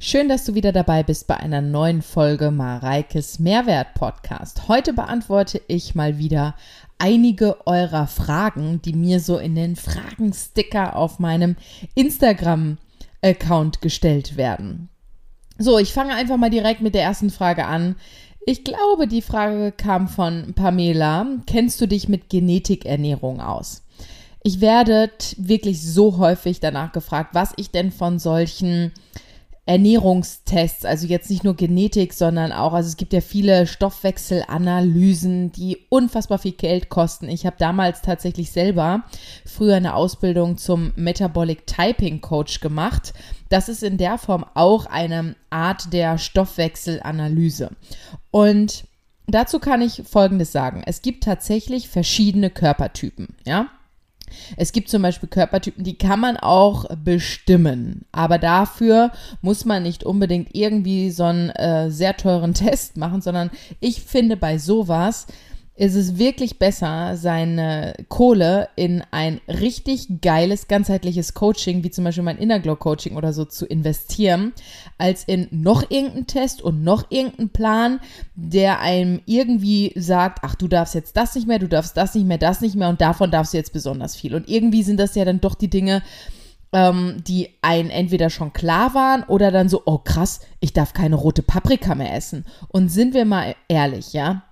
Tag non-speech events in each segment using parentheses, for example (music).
Schön, dass du wieder dabei bist bei einer neuen Folge Mareikes Mehrwert Podcast. Heute beantworte ich mal wieder einige eurer Fragen, die mir so in den Fragensticker auf meinem Instagram-Account gestellt werden. So, ich fange einfach mal direkt mit der ersten Frage an. Ich glaube, die Frage kam von Pamela. Kennst du dich mit Genetikernährung aus? Ich werde wirklich so häufig danach gefragt, was ich denn von solchen Ernährungstests, also jetzt nicht nur Genetik, sondern auch, also es gibt ja viele Stoffwechselanalysen, die unfassbar viel Geld kosten. Ich habe damals tatsächlich selber früher eine Ausbildung zum Metabolic Typing Coach gemacht. Das ist in der Form auch eine Art der Stoffwechselanalyse. Und dazu kann ich Folgendes sagen. Es gibt tatsächlich verschiedene Körpertypen, ja. Es gibt zum Beispiel Körpertypen, die kann man auch bestimmen. Aber dafür muss man nicht unbedingt irgendwie so einen äh, sehr teuren (laughs) Test machen, sondern ich finde bei sowas ist es wirklich besser, seine Kohle in ein richtig geiles, ganzheitliches Coaching, wie zum Beispiel mein Inner Glow Coaching oder so, zu investieren, als in noch irgendeinen Test und noch irgendeinen Plan, der einem irgendwie sagt, ach, du darfst jetzt das nicht mehr, du darfst das nicht mehr, das nicht mehr und davon darfst du jetzt besonders viel. Und irgendwie sind das ja dann doch die Dinge, ähm, die einen entweder schon klar waren oder dann so, oh krass, ich darf keine rote Paprika mehr essen. Und sind wir mal ehrlich, ja,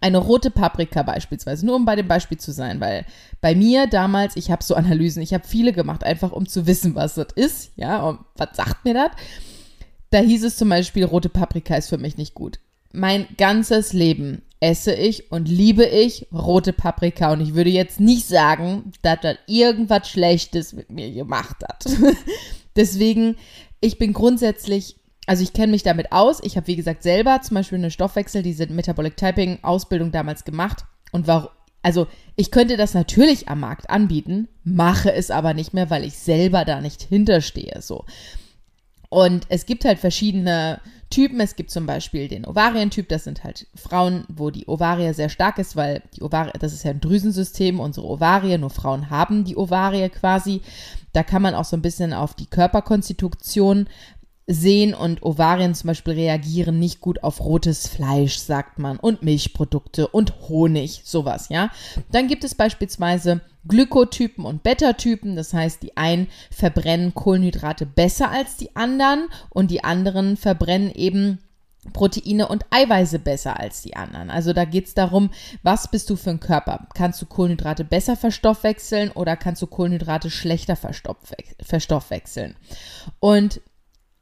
eine rote Paprika beispielsweise, nur um bei dem Beispiel zu sein, weil bei mir damals, ich habe so Analysen, ich habe viele gemacht, einfach um zu wissen, was das ist, ja, und was sagt mir das? Da hieß es zum Beispiel, rote Paprika ist für mich nicht gut. Mein ganzes Leben esse ich und liebe ich rote Paprika und ich würde jetzt nicht sagen, dass das irgendwas Schlechtes mit mir gemacht hat. (laughs) Deswegen, ich bin grundsätzlich also ich kenne mich damit aus. Ich habe, wie gesagt, selber zum Beispiel eine Stoffwechsel, diese Metabolic Typing Ausbildung damals gemacht. Und warum, also ich könnte das natürlich am Markt anbieten, mache es aber nicht mehr, weil ich selber da nicht hinterstehe, so. Und es gibt halt verschiedene Typen. Es gibt zum Beispiel den Ovarientyp. Das sind halt Frauen, wo die Ovarie sehr stark ist, weil die Ovarie, das ist ja ein Drüsensystem, unsere Ovarie, nur Frauen haben die Ovarie quasi. Da kann man auch so ein bisschen auf die Körperkonstitution sehen und Ovarien zum Beispiel reagieren nicht gut auf rotes Fleisch, sagt man, und Milchprodukte und Honig, sowas, ja. Dann gibt es beispielsweise Glykotypen und Beta-Typen, das heißt, die einen verbrennen Kohlenhydrate besser als die anderen und die anderen verbrennen eben Proteine und Eiweiße besser als die anderen. Also da geht es darum, was bist du für ein Körper? Kannst du Kohlenhydrate besser verstoffwechseln oder kannst du Kohlenhydrate schlechter verstoffwechseln? Und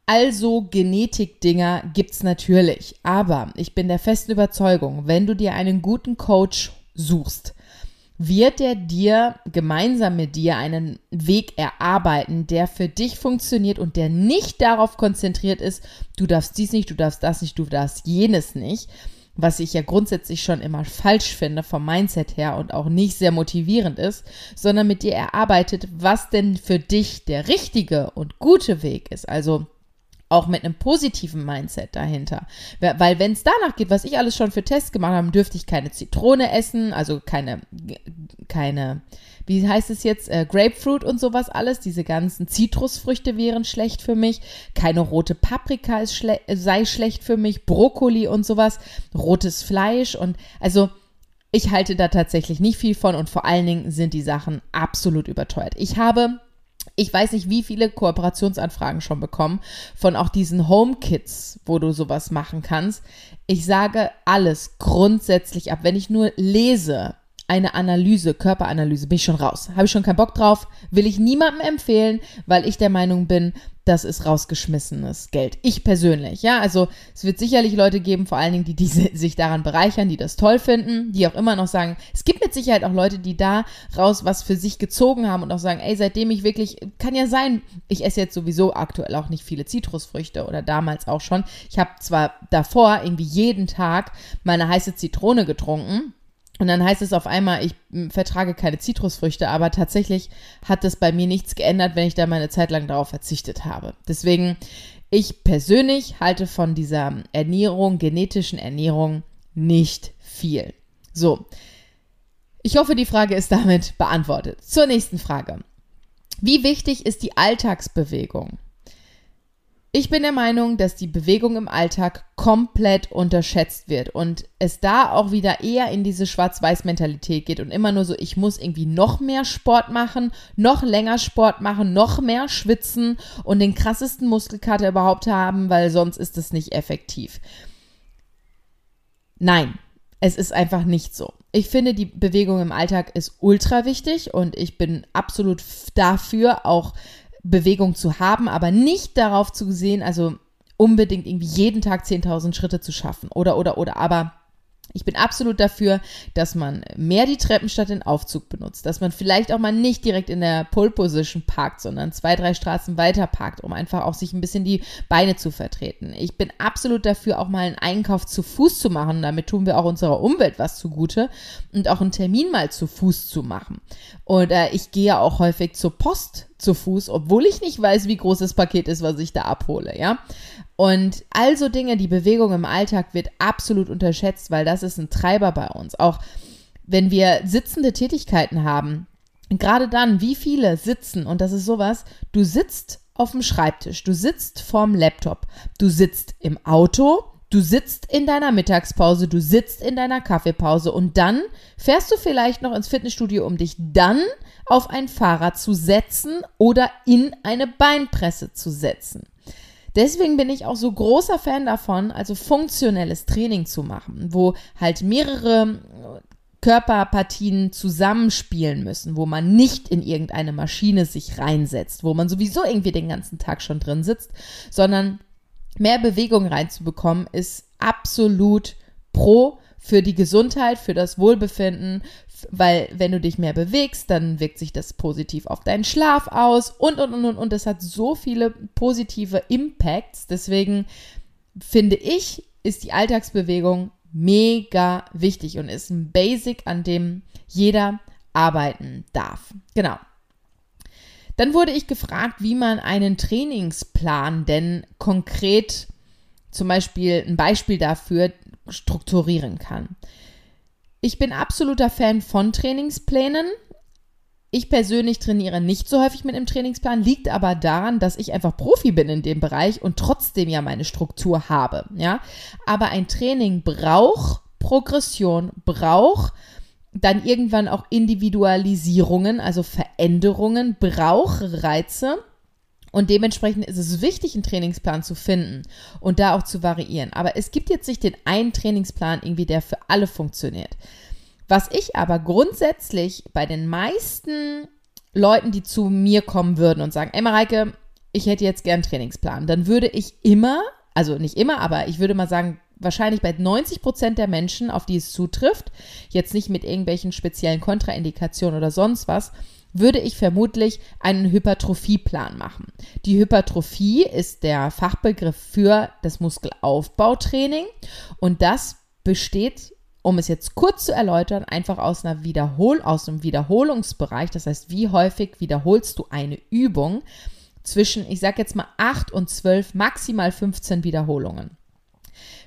also Genetikdinger gibt's natürlich, aber ich bin der festen Überzeugung, wenn du dir einen guten Coach suchst, wird er dir gemeinsam mit dir einen Weg erarbeiten, der für dich funktioniert und der nicht darauf konzentriert ist, du darfst dies nicht, du darfst das nicht, du darfst jenes nicht, was ich ja grundsätzlich schon immer falsch finde vom Mindset her und auch nicht sehr motivierend ist, sondern mit dir erarbeitet, was denn für dich der richtige und gute Weg ist. Also auch mit einem positiven Mindset dahinter. Weil wenn es danach geht, was ich alles schon für Tests gemacht habe, dürfte ich keine Zitrone essen, also keine, keine, wie heißt es jetzt, äh, Grapefruit und sowas alles. Diese ganzen Zitrusfrüchte wären schlecht für mich. Keine rote Paprika ist schle sei schlecht für mich. Brokkoli und sowas. Rotes Fleisch und also ich halte da tatsächlich nicht viel von und vor allen Dingen sind die Sachen absolut überteuert. Ich habe ich weiß nicht, wie viele Kooperationsanfragen schon bekommen von auch diesen Home-Kits, wo du sowas machen kannst. Ich sage alles grundsätzlich ab. Wenn ich nur lese, eine Analyse, Körperanalyse, bin ich schon raus. Habe ich schon keinen Bock drauf, will ich niemandem empfehlen, weil ich der Meinung bin, das ist rausgeschmissenes Geld. Ich persönlich, ja. Also es wird sicherlich Leute geben, vor allen Dingen, die, die sich daran bereichern, die das toll finden, die auch immer noch sagen, es gibt mit Sicherheit auch Leute, die da raus was für sich gezogen haben und auch sagen, ey, seitdem ich wirklich, kann ja sein, ich esse jetzt sowieso aktuell auch nicht viele Zitrusfrüchte oder damals auch schon. Ich habe zwar davor irgendwie jeden Tag meine heiße Zitrone getrunken und dann heißt es auf einmal, ich vertrage keine Zitrusfrüchte, aber tatsächlich hat das bei mir nichts geändert, wenn ich da meine Zeit lang darauf verzichtet habe. Deswegen, ich persönlich halte von dieser Ernährung, genetischen Ernährung nicht viel. So. Ich hoffe, die Frage ist damit beantwortet. Zur nächsten Frage. Wie wichtig ist die Alltagsbewegung? Ich bin der Meinung, dass die Bewegung im Alltag komplett unterschätzt wird und es da auch wieder eher in diese Schwarz-Weiß-Mentalität geht und immer nur so, ich muss irgendwie noch mehr Sport machen, noch länger Sport machen, noch mehr schwitzen und den krassesten Muskelkater überhaupt haben, weil sonst ist es nicht effektiv. Nein, es ist einfach nicht so. Ich finde, die Bewegung im Alltag ist ultra wichtig und ich bin absolut dafür, auch Bewegung zu haben, aber nicht darauf zu sehen, also unbedingt irgendwie jeden Tag 10.000 Schritte zu schaffen oder, oder, oder, aber ich bin absolut dafür, dass man mehr die Treppen statt den Aufzug benutzt, dass man vielleicht auch mal nicht direkt in der Pole Position parkt, sondern zwei, drei Straßen weiter parkt, um einfach auch sich ein bisschen die Beine zu vertreten. Ich bin absolut dafür, auch mal einen Einkauf zu Fuß zu machen. Damit tun wir auch unserer Umwelt was zugute und auch einen Termin mal zu Fuß zu machen. Und äh, ich gehe auch häufig zur Post zu Fuß, obwohl ich nicht weiß, wie groß das Paket ist, was ich da abhole, ja. Und also Dinge, die Bewegung im Alltag wird absolut unterschätzt, weil das ist ein Treiber bei uns. Auch wenn wir sitzende Tätigkeiten haben, gerade dann, wie viele sitzen, und das ist sowas, du sitzt auf dem Schreibtisch, du sitzt vorm Laptop, du sitzt im Auto, du sitzt in deiner Mittagspause, du sitzt in deiner Kaffeepause und dann fährst du vielleicht noch ins Fitnessstudio, um dich dann auf ein Fahrrad zu setzen oder in eine Beinpresse zu setzen. Deswegen bin ich auch so großer Fan davon, also funktionelles Training zu machen, wo halt mehrere Körperpartien zusammenspielen müssen, wo man nicht in irgendeine Maschine sich reinsetzt, wo man sowieso irgendwie den ganzen Tag schon drin sitzt, sondern mehr Bewegung reinzubekommen, ist absolut pro für die Gesundheit, für das Wohlbefinden, weil wenn du dich mehr bewegst, dann wirkt sich das positiv auf deinen Schlaf aus und, und, und, und, und. Das hat so viele positive Impacts. Deswegen finde ich, ist die Alltagsbewegung mega wichtig und ist ein Basic, an dem jeder arbeiten darf. Genau. Dann wurde ich gefragt, wie man einen Trainingsplan denn konkret, zum Beispiel ein Beispiel dafür, strukturieren kann. Ich bin absoluter Fan von Trainingsplänen. Ich persönlich trainiere nicht so häufig mit einem Trainingsplan, liegt aber daran, dass ich einfach Profi bin in dem Bereich und trotzdem ja meine Struktur habe, ja. Aber ein Training braucht Progression, braucht dann irgendwann auch Individualisierungen, also Veränderungen, braucht Reize und dementsprechend ist es wichtig, einen Trainingsplan zu finden und da auch zu variieren. Aber es gibt jetzt nicht den einen Trainingsplan irgendwie, der für alle funktioniert. Was ich aber grundsätzlich bei den meisten Leuten, die zu mir kommen würden und sagen, ey Mareike, ich hätte jetzt gern einen Trainingsplan, dann würde ich immer, also nicht immer, aber ich würde mal sagen, wahrscheinlich bei 90 Prozent der Menschen, auf die es zutrifft, jetzt nicht mit irgendwelchen speziellen Kontraindikationen oder sonst was, würde ich vermutlich einen Hypertrophieplan machen. Die Hypertrophie ist der Fachbegriff für das Muskelaufbautraining und das besteht um es jetzt kurz zu erläutern, einfach aus einer Wiederhol aus einem Wiederholungsbereich, das heißt, wie häufig wiederholst du eine Übung zwischen, ich sage jetzt mal 8 und 12, maximal 15 Wiederholungen.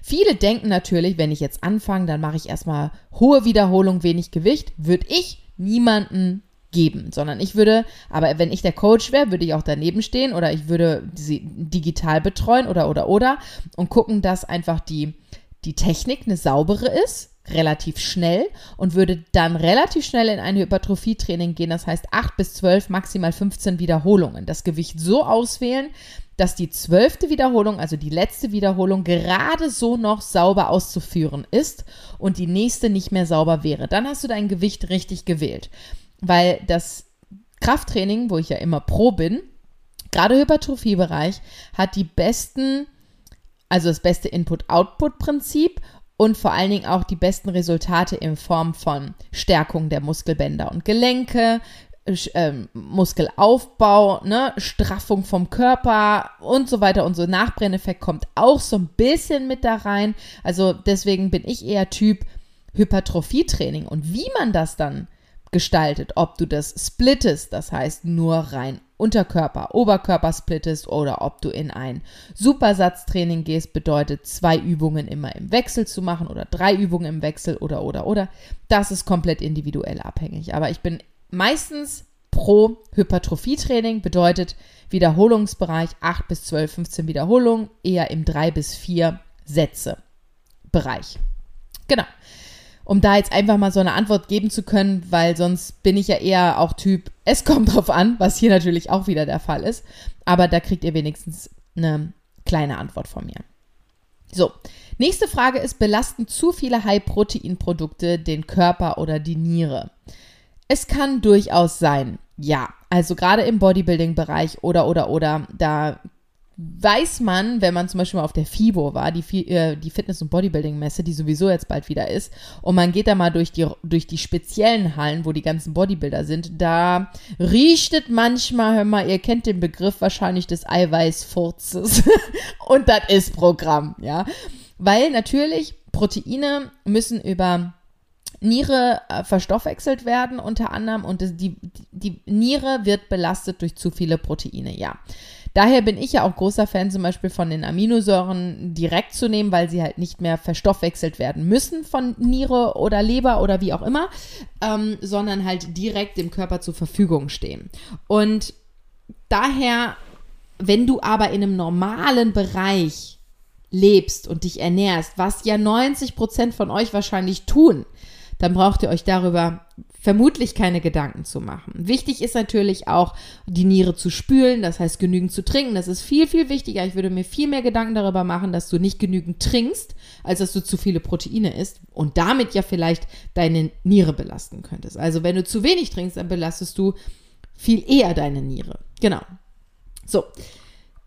Viele denken natürlich, wenn ich jetzt anfange, dann mache ich erstmal hohe Wiederholung, wenig Gewicht, würde ich niemanden geben, sondern ich würde, aber wenn ich der Coach wäre, würde ich auch daneben stehen oder ich würde sie digital betreuen oder oder oder und gucken, dass einfach die die Technik eine saubere ist, relativ schnell und würde dann relativ schnell in ein Hypertrophietraining gehen, das heißt 8 bis 12, maximal 15 Wiederholungen. Das Gewicht so auswählen, dass die zwölfte Wiederholung, also die letzte Wiederholung, gerade so noch sauber auszuführen ist und die nächste nicht mehr sauber wäre. Dann hast du dein Gewicht richtig gewählt weil das Krafttraining, wo ich ja immer pro bin, gerade Hypertrophiebereich, hat die besten, also das beste Input-Output-Prinzip und vor allen Dingen auch die besten Resultate in Form von Stärkung der Muskelbänder und Gelenke, äh, Muskelaufbau, ne, Straffung vom Körper und so weiter und so. Nachbrenneffekt kommt auch so ein bisschen mit da rein. Also deswegen bin ich eher Typ Hypertrophietraining. Und wie man das dann gestaltet, ob du das splittest, das heißt nur rein Unterkörper, Oberkörper splittest oder ob du in ein Supersatztraining gehst, bedeutet zwei Übungen immer im Wechsel zu machen oder drei Übungen im Wechsel oder oder oder. Das ist komplett individuell abhängig. Aber ich bin meistens pro Hypertrophietraining. Bedeutet Wiederholungsbereich 8 bis 12, 15 Wiederholungen, eher im 3 bis 4 Sätze Bereich. Genau. Um da jetzt einfach mal so eine Antwort geben zu können, weil sonst bin ich ja eher auch Typ, (laughs) es kommt drauf an, was hier natürlich auch wieder der Fall ist. Aber da kriegt ihr wenigstens eine kleine Antwort von mir. So, nächste Frage ist, belasten zu viele High-Protein-Produkte den Körper oder die Niere? Es kann durchaus sein, ja. Also gerade im Bodybuilding-Bereich oder, oder, oder, da weiß man, wenn man zum Beispiel mal auf der FIBO war, die, äh, die Fitness- und Bodybuilding-Messe, die sowieso jetzt bald wieder ist, und man geht da mal durch die, durch die speziellen Hallen, wo die ganzen Bodybuilder sind, da riecht es manchmal, hör mal, ihr kennt den Begriff wahrscheinlich des Eiweißfurzes. (laughs) und das ist Programm, ja. Weil natürlich Proteine müssen über Niere äh, verstoffwechselt werden unter anderem und die, die Niere wird belastet durch zu viele Proteine, ja. Daher bin ich ja auch großer Fan zum Beispiel von den Aminosäuren direkt zu nehmen, weil sie halt nicht mehr verstoffwechselt werden müssen von Niere oder Leber oder wie auch immer, ähm, sondern halt direkt dem Körper zur Verfügung stehen. Und daher, wenn du aber in einem normalen Bereich lebst und dich ernährst, was ja 90 Prozent von euch wahrscheinlich tun, dann braucht ihr euch darüber vermutlich keine Gedanken zu machen. Wichtig ist natürlich auch, die Niere zu spülen, das heißt genügend zu trinken. Das ist viel, viel wichtiger. Ich würde mir viel mehr Gedanken darüber machen, dass du nicht genügend trinkst, als dass du zu viele Proteine isst und damit ja vielleicht deine Niere belasten könntest. Also wenn du zu wenig trinkst, dann belastest du viel eher deine Niere. Genau. So.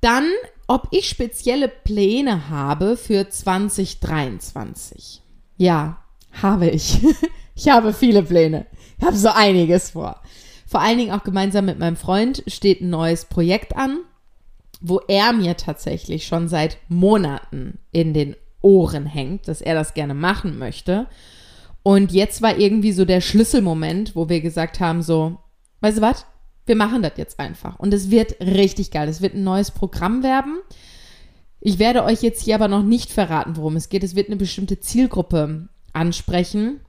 Dann, ob ich spezielle Pläne habe für 2023. Ja, habe ich. (laughs) ich habe viele Pläne. Ich habe so einiges vor. Vor allen Dingen auch gemeinsam mit meinem Freund steht ein neues Projekt an, wo er mir tatsächlich schon seit Monaten in den Ohren hängt, dass er das gerne machen möchte. Und jetzt war irgendwie so der Schlüsselmoment, wo wir gesagt haben, so, weißt du was? Wir machen das jetzt einfach. Und es wird richtig geil. Es wird ein neues Programm werden. Ich werde euch jetzt hier aber noch nicht verraten, worum es geht. Es wird eine bestimmte Zielgruppe ansprechen.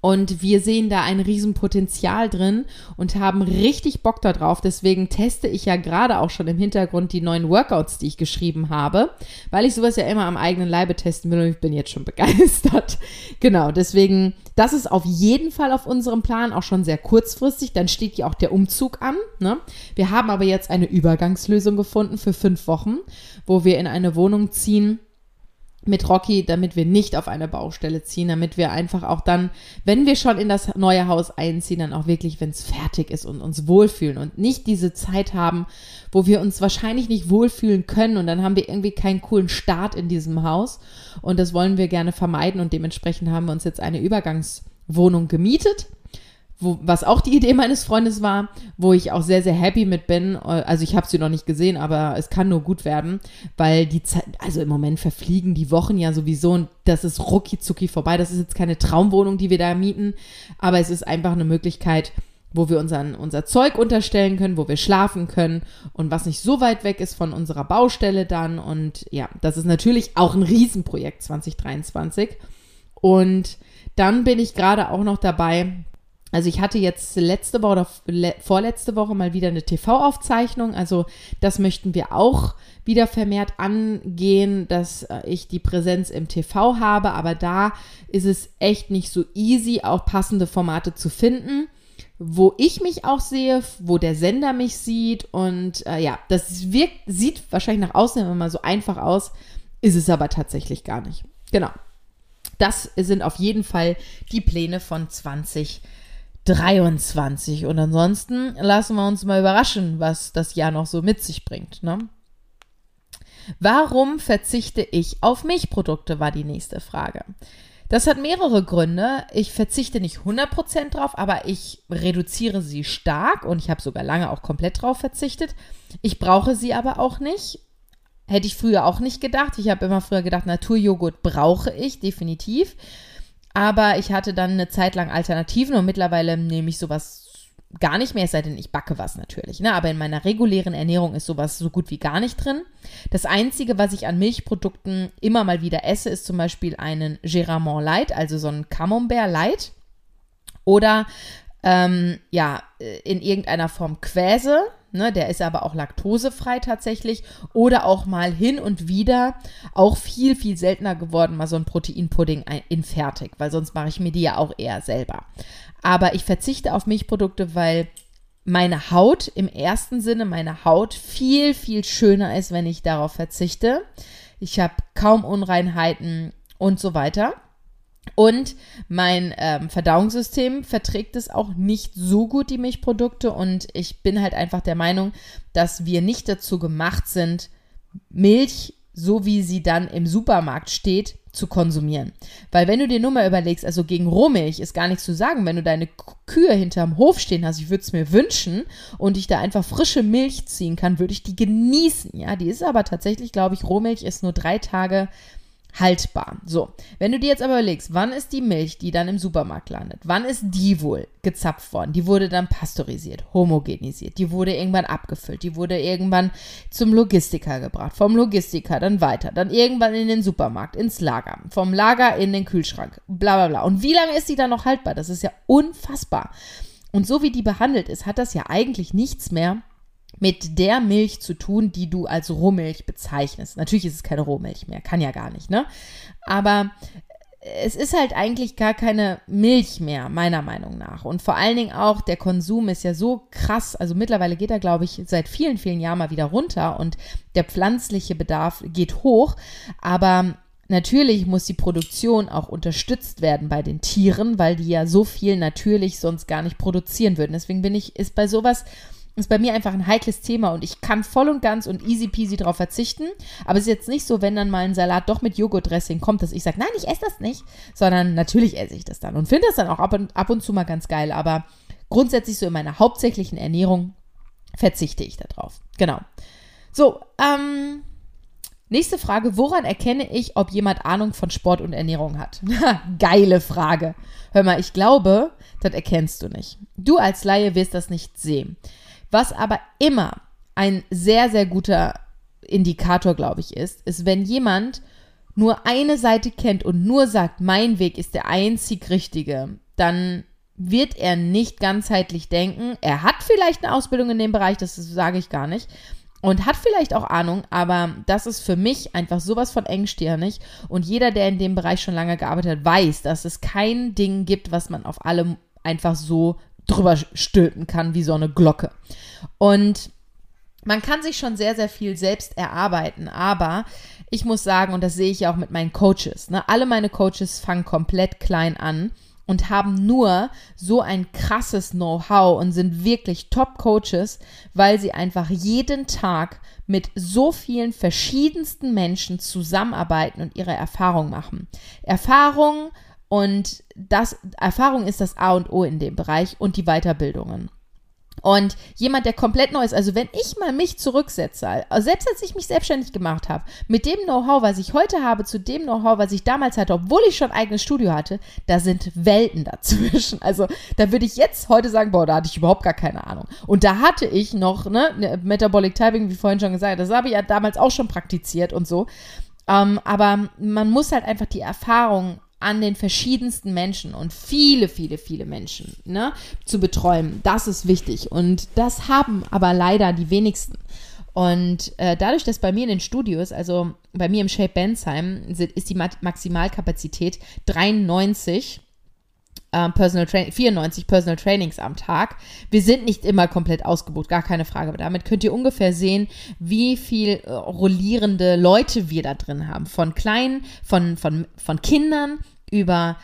Und wir sehen da ein Riesenpotenzial drin und haben richtig Bock darauf. Deswegen teste ich ja gerade auch schon im Hintergrund die neuen Workouts, die ich geschrieben habe, weil ich sowas ja immer am eigenen Leibe testen will und ich bin jetzt schon (laughs) begeistert. Genau, deswegen, das ist auf jeden Fall auf unserem Plan, auch schon sehr kurzfristig. Dann steht ja auch der Umzug an. Ne? Wir haben aber jetzt eine Übergangslösung gefunden für fünf Wochen, wo wir in eine Wohnung ziehen mit Rocky, damit wir nicht auf eine Baustelle ziehen, damit wir einfach auch dann, wenn wir schon in das neue Haus einziehen, dann auch wirklich, wenn es fertig ist und uns wohlfühlen und nicht diese Zeit haben, wo wir uns wahrscheinlich nicht wohlfühlen können und dann haben wir irgendwie keinen coolen Start in diesem Haus. Und das wollen wir gerne vermeiden und dementsprechend haben wir uns jetzt eine Übergangswohnung gemietet wo, was auch die Idee meines Freundes war, wo ich auch sehr, sehr happy mit bin. Also ich habe sie noch nicht gesehen, aber es kann nur gut werden, weil die Zeit, also im Moment verfliegen die Wochen ja sowieso und das ist rucki zucki vorbei. Das ist jetzt keine Traumwohnung, die wir da mieten, aber es ist einfach eine Möglichkeit, wo wir unseren, unser Zeug unterstellen können, wo wir schlafen können und was nicht so weit weg ist von unserer Baustelle dann. Und ja, das ist natürlich auch ein Riesenprojekt 2023. Und dann bin ich gerade auch noch dabei, also ich hatte jetzt letzte Woche oder vorletzte Woche mal wieder eine TV-Aufzeichnung. Also das möchten wir auch wieder vermehrt angehen, dass äh, ich die Präsenz im TV habe. Aber da ist es echt nicht so easy, auch passende Formate zu finden, wo ich mich auch sehe, wo der Sender mich sieht. Und äh, ja, das wirkt, sieht wahrscheinlich nach außen immer so einfach aus, ist es aber tatsächlich gar nicht. Genau. Das sind auf jeden Fall die Pläne von 2020. 23. Und ansonsten lassen wir uns mal überraschen, was das Jahr noch so mit sich bringt. Ne? Warum verzichte ich auf Milchprodukte, war die nächste Frage. Das hat mehrere Gründe. Ich verzichte nicht 100% drauf, aber ich reduziere sie stark und ich habe sogar lange auch komplett drauf verzichtet. Ich brauche sie aber auch nicht. Hätte ich früher auch nicht gedacht. Ich habe immer früher gedacht, Naturjoghurt brauche ich definitiv. Aber ich hatte dann eine Zeit lang Alternativen und mittlerweile nehme ich sowas gar nicht mehr, es sei denn, ich backe was natürlich. Ne? Aber in meiner regulären Ernährung ist sowas so gut wie gar nicht drin. Das Einzige, was ich an Milchprodukten immer mal wieder esse, ist zum Beispiel einen Geramont Light, also so ein Camembert Light. Oder ähm, ja, äh, in irgendeiner Form Quäse, ne, der ist aber auch laktosefrei tatsächlich, oder auch mal hin und wieder, auch viel, viel seltener geworden, mal so ein Proteinpudding in fertig, weil sonst mache ich mir die ja auch eher selber. Aber ich verzichte auf Milchprodukte, weil meine Haut im ersten Sinne, meine Haut viel, viel schöner ist, wenn ich darauf verzichte. Ich habe kaum Unreinheiten und so weiter. Und mein ähm, Verdauungssystem verträgt es auch nicht so gut, die Milchprodukte. Und ich bin halt einfach der Meinung, dass wir nicht dazu gemacht sind, Milch, so wie sie dann im Supermarkt steht, zu konsumieren. Weil wenn du dir nur mal überlegst, also gegen Rohmilch ist gar nichts zu sagen, wenn du deine Kühe hinterm Hof stehen hast, ich würde es mir wünschen und ich da einfach frische Milch ziehen kann, würde ich die genießen. Ja, die ist aber tatsächlich, glaube ich, Rohmilch ist nur drei Tage haltbar. So, wenn du dir jetzt aber überlegst, wann ist die Milch, die dann im Supermarkt landet, wann ist die wohl gezapft worden? Die wurde dann pasteurisiert, homogenisiert, die wurde irgendwann abgefüllt, die wurde irgendwann zum Logistiker gebracht, vom Logistiker dann weiter, dann irgendwann in den Supermarkt, ins Lager, vom Lager in den Kühlschrank, bla bla bla. Und wie lange ist die dann noch haltbar? Das ist ja unfassbar. Und so wie die behandelt ist, hat das ja eigentlich nichts mehr mit der Milch zu tun, die du als Rohmilch bezeichnest. Natürlich ist es keine Rohmilch mehr, kann ja gar nicht, ne? Aber es ist halt eigentlich gar keine Milch mehr, meiner Meinung nach. Und vor allen Dingen auch, der Konsum ist ja so krass. Also mittlerweile geht er, glaube ich, seit vielen, vielen Jahren mal wieder runter und der pflanzliche Bedarf geht hoch. Aber natürlich muss die Produktion auch unterstützt werden bei den Tieren, weil die ja so viel natürlich sonst gar nicht produzieren würden. Deswegen bin ich, ist bei sowas ist bei mir einfach ein heikles Thema und ich kann voll und ganz und easy peasy drauf verzichten. Aber es ist jetzt nicht so, wenn dann mal ein Salat doch mit Joghurtdressing kommt, dass ich sage, nein, ich esse das nicht, sondern natürlich esse ich das dann und finde das dann auch ab und, ab und zu mal ganz geil. Aber grundsätzlich so in meiner hauptsächlichen Ernährung verzichte ich darauf. Genau. So, ähm, nächste Frage. Woran erkenne ich, ob jemand Ahnung von Sport und Ernährung hat? (laughs) Geile Frage. Hör mal, ich glaube, das erkennst du nicht. Du als Laie wirst das nicht sehen. Was aber immer ein sehr, sehr guter Indikator, glaube ich, ist, ist, wenn jemand nur eine Seite kennt und nur sagt, mein Weg ist der einzig richtige, dann wird er nicht ganzheitlich denken. Er hat vielleicht eine Ausbildung in dem Bereich, das sage ich gar nicht. Und hat vielleicht auch Ahnung, aber das ist für mich einfach sowas von engstirnig. Und jeder, der in dem Bereich schon lange gearbeitet hat, weiß, dass es kein Ding gibt, was man auf allem einfach so drüber stülpen kann wie so eine Glocke. Und man kann sich schon sehr, sehr viel selbst erarbeiten, aber ich muss sagen, und das sehe ich ja auch mit meinen Coaches, ne, alle meine Coaches fangen komplett klein an und haben nur so ein krasses Know-how und sind wirklich Top-Coaches, weil sie einfach jeden Tag mit so vielen verschiedensten Menschen zusammenarbeiten und ihre Erfahrung machen. Erfahrung und das, Erfahrung ist das A und O in dem Bereich und die Weiterbildungen. Und jemand, der komplett neu ist, also wenn ich mal mich zurücksetze, selbst als ich mich selbstständig gemacht habe, mit dem Know-how, was ich heute habe, zu dem Know-how, was ich damals hatte, obwohl ich schon ein eigenes Studio hatte, da sind Welten dazwischen. Also da würde ich jetzt heute sagen, boah, da hatte ich überhaupt gar keine Ahnung. Und da hatte ich noch, ne, ne Metabolic Typing, wie vorhin schon gesagt, das habe ich ja damals auch schon praktiziert und so. Ähm, aber man muss halt einfach die Erfahrung an den verschiedensten Menschen und viele, viele, viele Menschen ne, zu betreuen. Das ist wichtig. Und das haben aber leider die wenigsten. Und äh, dadurch, dass bei mir in den Studios, also bei mir im Shape Bensheim, ist die Maximalkapazität 93 äh, Personal Training, 94 Personal Trainings am Tag. Wir sind nicht immer komplett ausgebucht, gar keine Frage. Aber damit könnt ihr ungefähr sehen, wie viel äh, rollierende Leute wir da drin haben. Von kleinen, von, von, von Kindern über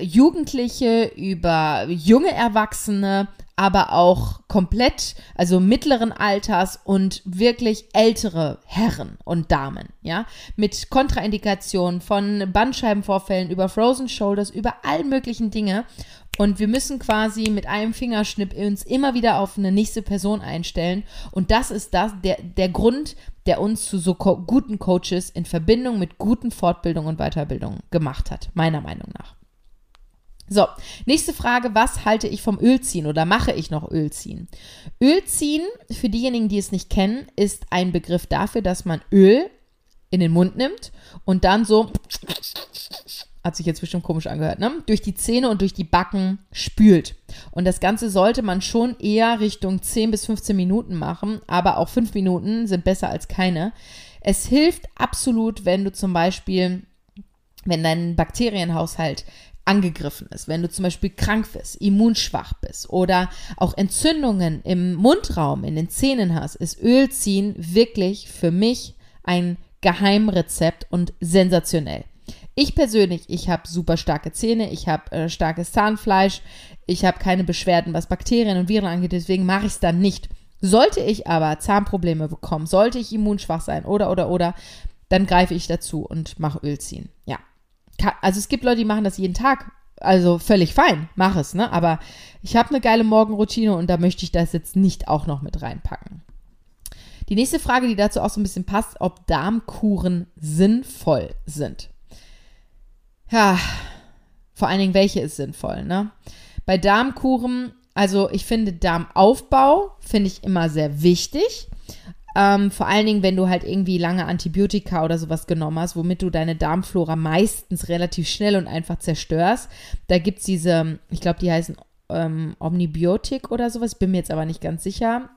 Jugendliche, über junge Erwachsene, aber auch komplett, also mittleren Alters und wirklich ältere Herren und Damen, ja, mit Kontraindikationen von Bandscheibenvorfällen über Frozen Shoulders, über all möglichen Dinge. Und wir müssen quasi mit einem Fingerschnipp uns immer wieder auf eine nächste Person einstellen. Und das ist das, der, der Grund, der uns zu so guten Coaches in Verbindung mit guten Fortbildungen und Weiterbildungen gemacht hat, meiner Meinung nach. So, nächste Frage, was halte ich vom Ölziehen oder mache ich noch Ölziehen? Ölziehen, für diejenigen, die es nicht kennen, ist ein Begriff dafür, dass man Öl in den Mund nimmt und dann so hat sich jetzt bestimmt komisch angehört, ne? durch die Zähne und durch die Backen spült. Und das Ganze sollte man schon eher Richtung 10 bis 15 Minuten machen, aber auch 5 Minuten sind besser als keine. Es hilft absolut, wenn du zum Beispiel, wenn dein Bakterienhaushalt angegriffen ist, wenn du zum Beispiel krank bist, immunschwach bist oder auch Entzündungen im Mundraum, in den Zähnen hast, ist Ölziehen wirklich für mich ein Geheimrezept und sensationell. Ich persönlich, ich habe super starke Zähne, ich habe äh, starkes Zahnfleisch, ich habe keine Beschwerden, was Bakterien und Viren angeht, deswegen mache ich es dann nicht. Sollte ich aber Zahnprobleme bekommen, sollte ich immunschwach sein oder oder oder, dann greife ich dazu und mache Öl ziehen. Ja. Also es gibt Leute, die machen das jeden Tag. Also völlig fein, mach es, ne? Aber ich habe eine geile Morgenroutine und da möchte ich das jetzt nicht auch noch mit reinpacken. Die nächste Frage, die dazu auch so ein bisschen passt, ob Darmkuren sinnvoll sind. Ja, vor allen Dingen, welche ist sinnvoll, ne? Bei Darmkuren, also ich finde Darmaufbau, finde ich immer sehr wichtig. Ähm, vor allen Dingen, wenn du halt irgendwie lange Antibiotika oder sowas genommen hast, womit du deine Darmflora meistens relativ schnell und einfach zerstörst. Da gibt es diese, ich glaube, die heißen ähm, Omnibiotik oder sowas, bin mir jetzt aber nicht ganz sicher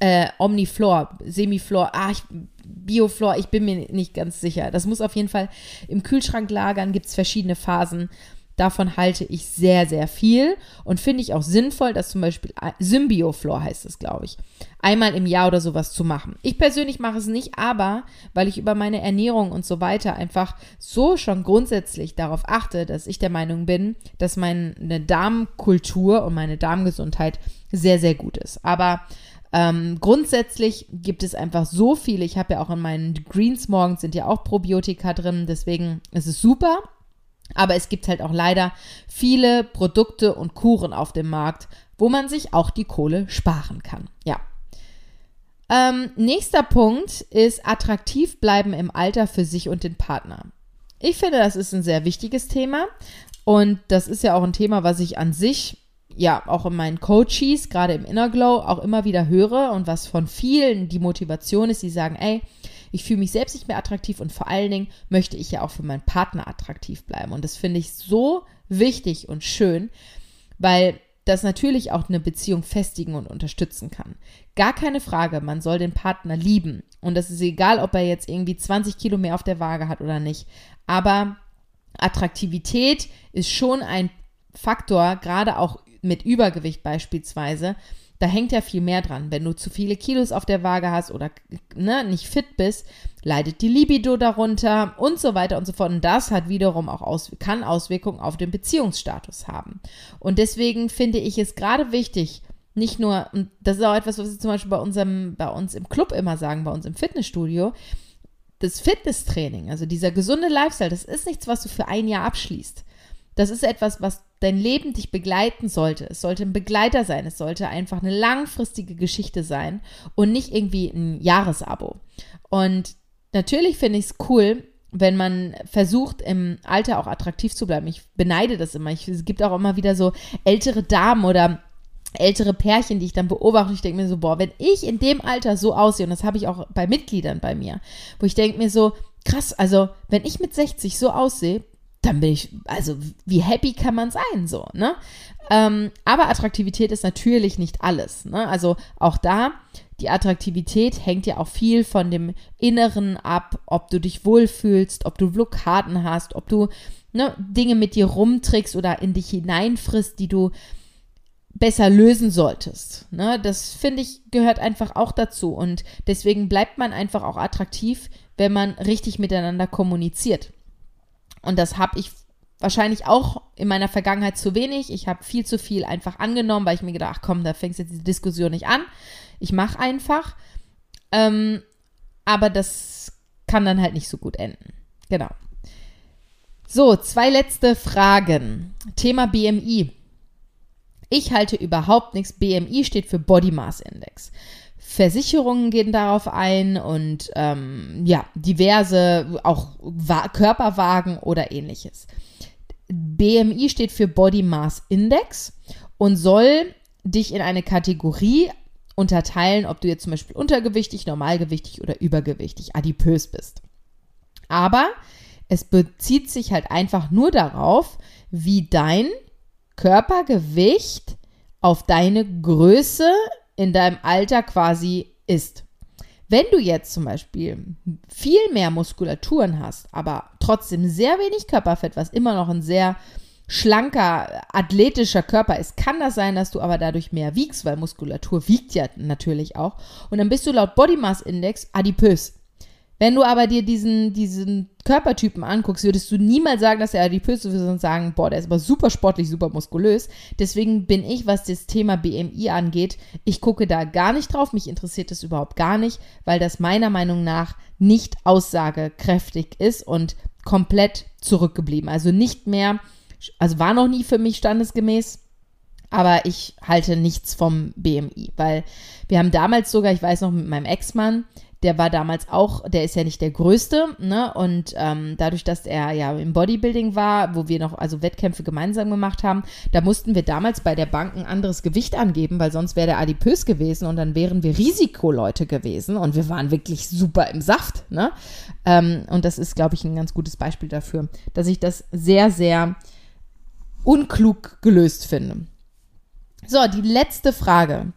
äh, Omniflor, Semiflor, ah, ich, Bioflor, ich bin mir nicht ganz sicher. Das muss auf jeden Fall im Kühlschrank lagern, gibt es verschiedene Phasen. Davon halte ich sehr, sehr viel und finde ich auch sinnvoll, dass zum Beispiel Symbioflor heißt es, glaube ich, einmal im Jahr oder sowas zu machen. Ich persönlich mache es nicht, aber weil ich über meine Ernährung und so weiter einfach so schon grundsätzlich darauf achte, dass ich der Meinung bin, dass meine Darmkultur und meine Darmgesundheit sehr, sehr gut ist. Aber ähm, grundsätzlich gibt es einfach so viele. Ich habe ja auch in meinen Greens morgens sind ja auch Probiotika drin, deswegen ist es super. Aber es gibt halt auch leider viele Produkte und Kuren auf dem Markt, wo man sich auch die Kohle sparen kann. Ja. Ähm, nächster Punkt ist attraktiv bleiben im Alter für sich und den Partner. Ich finde, das ist ein sehr wichtiges Thema und das ist ja auch ein Thema, was ich an sich ja auch in meinen Coaches, gerade im Inner Glow, auch immer wieder höre und was von vielen die Motivation ist, die sagen, ey, ich fühle mich selbst nicht mehr attraktiv und vor allen Dingen möchte ich ja auch für meinen Partner attraktiv bleiben. Und das finde ich so wichtig und schön, weil das natürlich auch eine Beziehung festigen und unterstützen kann. Gar keine Frage, man soll den Partner lieben. Und das ist egal, ob er jetzt irgendwie 20 Kilo mehr auf der Waage hat oder nicht. Aber Attraktivität ist schon ein Faktor, gerade auch mit Übergewicht beispielsweise, da hängt ja viel mehr dran. Wenn du zu viele Kilos auf der Waage hast oder ne, nicht fit bist, leidet die Libido darunter und so weiter und so fort. Und das hat wiederum auch aus, kann Auswirkungen auf den Beziehungsstatus haben. Und deswegen finde ich es gerade wichtig, nicht nur, und das ist auch etwas, was wir zum Beispiel bei unserem, bei uns im Club immer sagen, bei uns im Fitnessstudio, das Fitnesstraining, also dieser gesunde Lifestyle, das ist nichts, was du für ein Jahr abschließt. Das ist etwas, was dein Leben dich begleiten sollte. Es sollte ein Begleiter sein. Es sollte einfach eine langfristige Geschichte sein und nicht irgendwie ein Jahresabo. Und natürlich finde ich es cool, wenn man versucht, im Alter auch attraktiv zu bleiben. Ich beneide das immer. Ich, es gibt auch immer wieder so ältere Damen oder ältere Pärchen, die ich dann beobachte. Ich denke mir so, boah, wenn ich in dem Alter so aussehe, und das habe ich auch bei Mitgliedern bei mir, wo ich denke mir so, krass, also wenn ich mit 60 so aussehe, dann bin ich, also wie happy kann man sein, so, ne? Ähm, aber Attraktivität ist natürlich nicht alles, ne? Also auch da, die Attraktivität hängt ja auch viel von dem Inneren ab, ob du dich wohlfühlst, ob du Blockaden hast, ob du ne, Dinge mit dir rumträgst oder in dich hineinfrisst, die du besser lösen solltest. Ne? Das finde ich gehört einfach auch dazu und deswegen bleibt man einfach auch attraktiv, wenn man richtig miteinander kommuniziert. Und das habe ich wahrscheinlich auch in meiner Vergangenheit zu wenig. Ich habe viel zu viel einfach angenommen, weil ich mir gedacht, ach komm, da fängst jetzt diese Diskussion nicht an. Ich mache einfach. Ähm, aber das kann dann halt nicht so gut enden. Genau. So, zwei letzte Fragen. Thema BMI. Ich halte überhaupt nichts. BMI steht für Body Mass Index. Versicherungen gehen darauf ein und ähm, ja, diverse auch Wa Körperwagen oder ähnliches. BMI steht für Body Mass Index und soll dich in eine Kategorie unterteilen, ob du jetzt zum Beispiel untergewichtig, normalgewichtig oder übergewichtig, adipös bist. Aber Es bezieht sich halt einfach nur darauf, wie dein Körpergewicht auf deine Größe in deinem Alter quasi ist. Wenn du jetzt zum Beispiel viel mehr Muskulaturen hast, aber trotzdem sehr wenig Körperfett, was immer noch ein sehr schlanker, athletischer Körper ist, kann das sein, dass du aber dadurch mehr wiegst, weil Muskulatur wiegt ja natürlich auch. Und dann bist du laut Body Mass Index adipös. Wenn du aber dir diesen, diesen Körpertypen anguckst, würdest du niemals sagen, dass er adipös ist, sondern sagen, boah, der ist aber super sportlich, super muskulös. Deswegen bin ich, was das Thema BMI angeht, ich gucke da gar nicht drauf. Mich interessiert das überhaupt gar nicht, weil das meiner Meinung nach nicht aussagekräftig ist und komplett zurückgeblieben. Also nicht mehr, also war noch nie für mich standesgemäß. Aber ich halte nichts vom BMI, weil wir haben damals sogar, ich weiß noch mit meinem Ex-Mann, der war damals auch, der ist ja nicht der Größte, ne? Und ähm, dadurch, dass er ja im Bodybuilding war, wo wir noch also Wettkämpfe gemeinsam gemacht haben, da mussten wir damals bei der Bank ein anderes Gewicht angeben, weil sonst wäre der adipös gewesen und dann wären wir Risikoleute gewesen und wir waren wirklich super im Saft, ne? Ähm, und das ist, glaube ich, ein ganz gutes Beispiel dafür, dass ich das sehr, sehr unklug gelöst finde. So, die letzte Frage.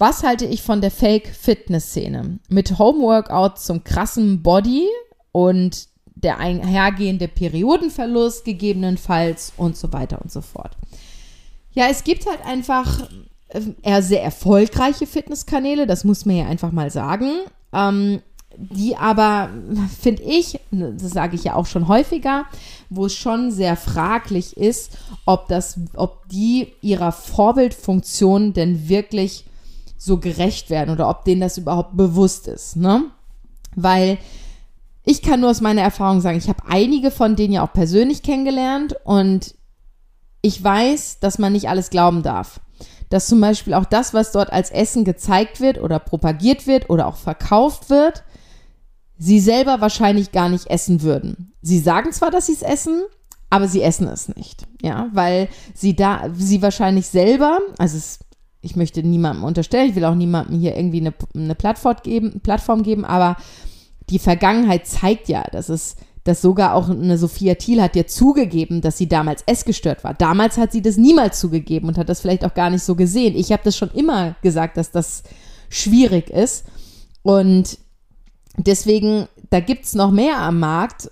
Was halte ich von der Fake-Fitness-Szene? Mit Homeworkout zum krassen Body und der einhergehende Periodenverlust gegebenenfalls und so weiter und so fort. Ja, es gibt halt einfach äh, eher sehr erfolgreiche Fitnesskanäle, das muss man ja einfach mal sagen, ähm, die aber, finde ich, das sage ich ja auch schon häufiger, wo es schon sehr fraglich ist, ob das, ob die ihrer Vorbildfunktion denn wirklich so gerecht werden oder ob denen das überhaupt bewusst ist, ne? Weil ich kann nur aus meiner Erfahrung sagen, ich habe einige von denen ja auch persönlich kennengelernt und ich weiß, dass man nicht alles glauben darf. Dass zum Beispiel auch das, was dort als Essen gezeigt wird oder propagiert wird oder auch verkauft wird, sie selber wahrscheinlich gar nicht essen würden. Sie sagen zwar, dass sie es essen, aber sie essen es nicht. Ja, weil sie da, sie wahrscheinlich selber, also es ich möchte niemandem unterstellen, ich will auch niemandem hier irgendwie eine, eine Plattform, geben, Plattform geben, aber die Vergangenheit zeigt ja, dass es, dass sogar auch eine Sophia Thiel hat ja zugegeben, dass sie damals essgestört war. Damals hat sie das niemals zugegeben und hat das vielleicht auch gar nicht so gesehen. Ich habe das schon immer gesagt, dass das schwierig ist. Und deswegen, da gibt es noch mehr am Markt,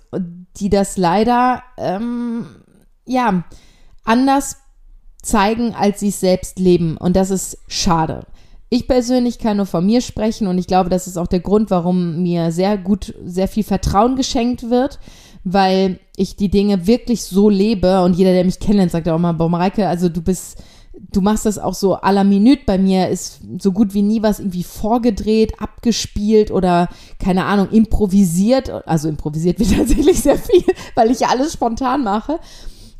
die das leider, ähm, ja, anders zeigen, als sie es selbst leben. Und das ist schade. Ich persönlich kann nur von mir sprechen und ich glaube, das ist auch der Grund, warum mir sehr gut, sehr viel Vertrauen geschenkt wird, weil ich die Dinge wirklich so lebe und jeder, der mich kennenlernt, sagt auch immer, boah, also du bist, du machst das auch so à la Minute. Bei mir ist so gut wie nie was irgendwie vorgedreht, abgespielt oder keine Ahnung, improvisiert. Also improvisiert wird (laughs) tatsächlich sehr viel, weil ich ja alles spontan mache.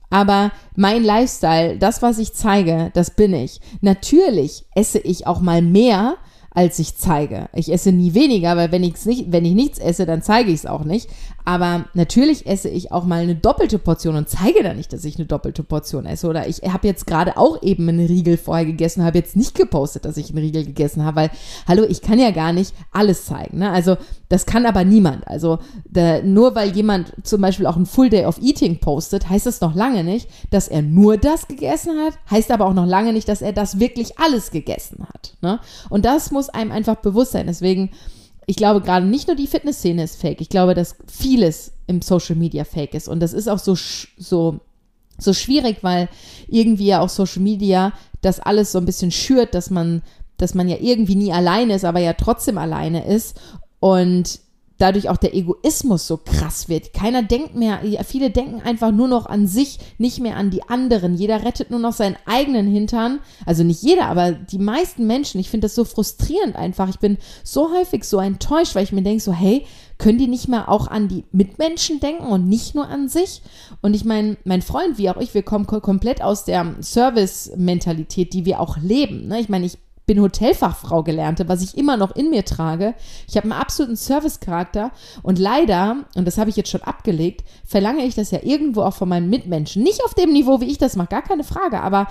Aber mein Lifestyle, das, was ich zeige, das bin ich. Natürlich esse ich auch mal mehr, als ich zeige. Ich esse nie weniger, weil wenn, nicht, wenn ich nichts esse, dann zeige ich es auch nicht. Aber natürlich esse ich auch mal eine doppelte Portion und zeige dann nicht, dass ich eine doppelte Portion esse. Oder ich habe jetzt gerade auch eben einen Riegel vorher gegessen, habe jetzt nicht gepostet, dass ich einen Riegel gegessen habe, weil, hallo, ich kann ja gar nicht alles zeigen. Ne? Also das kann aber niemand. Also da, nur weil jemand zum Beispiel auch ein Full Day of Eating postet, heißt das noch lange nicht, dass er nur das gegessen hat, heißt aber auch noch lange nicht, dass er das wirklich alles gegessen hat. Ne? Und das muss einem einfach bewusst sein. Deswegen ich glaube gerade nicht nur die Fitnessszene ist fake. Ich glaube, dass vieles im Social Media fake ist. Und das ist auch so, so, so schwierig, weil irgendwie ja auch Social Media das alles so ein bisschen schürt, dass man, dass man ja irgendwie nie alleine ist, aber ja trotzdem alleine ist. Und dadurch auch der Egoismus so krass wird. Keiner denkt mehr, viele denken einfach nur noch an sich, nicht mehr an die anderen. Jeder rettet nur noch seinen eigenen Hintern. Also nicht jeder, aber die meisten Menschen. Ich finde das so frustrierend einfach. Ich bin so häufig so enttäuscht, weil ich mir denke so, hey, können die nicht mehr auch an die Mitmenschen denken und nicht nur an sich? Und ich meine, mein Freund wie auch ich, wir kommen komplett aus der Service-Mentalität, die wir auch leben. Ne? Ich meine, ich bin Hotelfachfrau gelernte, was ich immer noch in mir trage. Ich habe einen absoluten Servicecharakter und leider, und das habe ich jetzt schon abgelegt, verlange ich das ja irgendwo auch von meinen Mitmenschen. Nicht auf dem Niveau, wie ich das mache, gar keine Frage, aber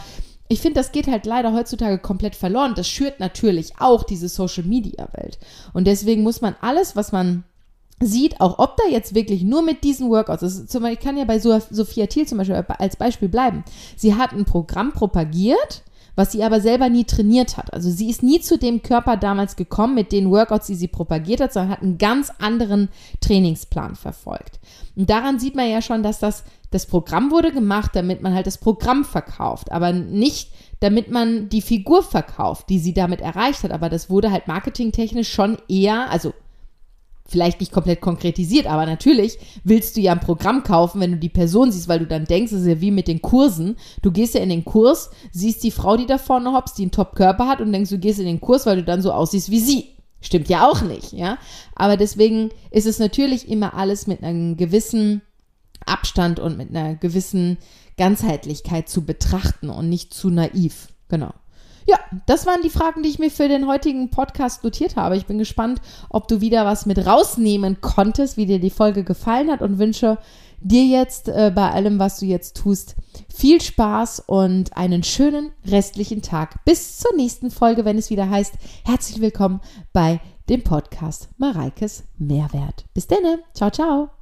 ich finde, das geht halt leider heutzutage komplett verloren. Das schürt natürlich auch diese Social Media Welt. Und deswegen muss man alles, was man sieht, auch ob da jetzt wirklich nur mit diesen Workouts, das ist zum Beispiel, ich kann ja bei Sophia Thiel zum Beispiel als Beispiel bleiben. Sie hat ein Programm propagiert, was sie aber selber nie trainiert hat. Also sie ist nie zu dem Körper damals gekommen mit den Workouts, die sie propagiert hat, sondern hat einen ganz anderen Trainingsplan verfolgt. Und daran sieht man ja schon, dass das, das Programm wurde gemacht, damit man halt das Programm verkauft, aber nicht damit man die Figur verkauft, die sie damit erreicht hat. Aber das wurde halt marketingtechnisch schon eher, also vielleicht nicht komplett konkretisiert, aber natürlich willst du ja ein Programm kaufen, wenn du die Person siehst, weil du dann denkst, es ist ja wie mit den Kursen. Du gehst ja in den Kurs, siehst die Frau, die da vorne hoppst, die einen Top-Körper hat und denkst, du gehst in den Kurs, weil du dann so aussiehst wie sie. Stimmt ja auch nicht, ja. Aber deswegen ist es natürlich immer alles mit einem gewissen Abstand und mit einer gewissen Ganzheitlichkeit zu betrachten und nicht zu naiv. Genau. Ja, das waren die Fragen, die ich mir für den heutigen Podcast notiert habe. Ich bin gespannt, ob du wieder was mit rausnehmen konntest, wie dir die Folge gefallen hat und wünsche dir jetzt äh, bei allem, was du jetzt tust, viel Spaß und einen schönen restlichen Tag. Bis zur nächsten Folge, wenn es wieder heißt, herzlich willkommen bei dem Podcast Mareikes Mehrwert. Bis denne. Ciao, ciao.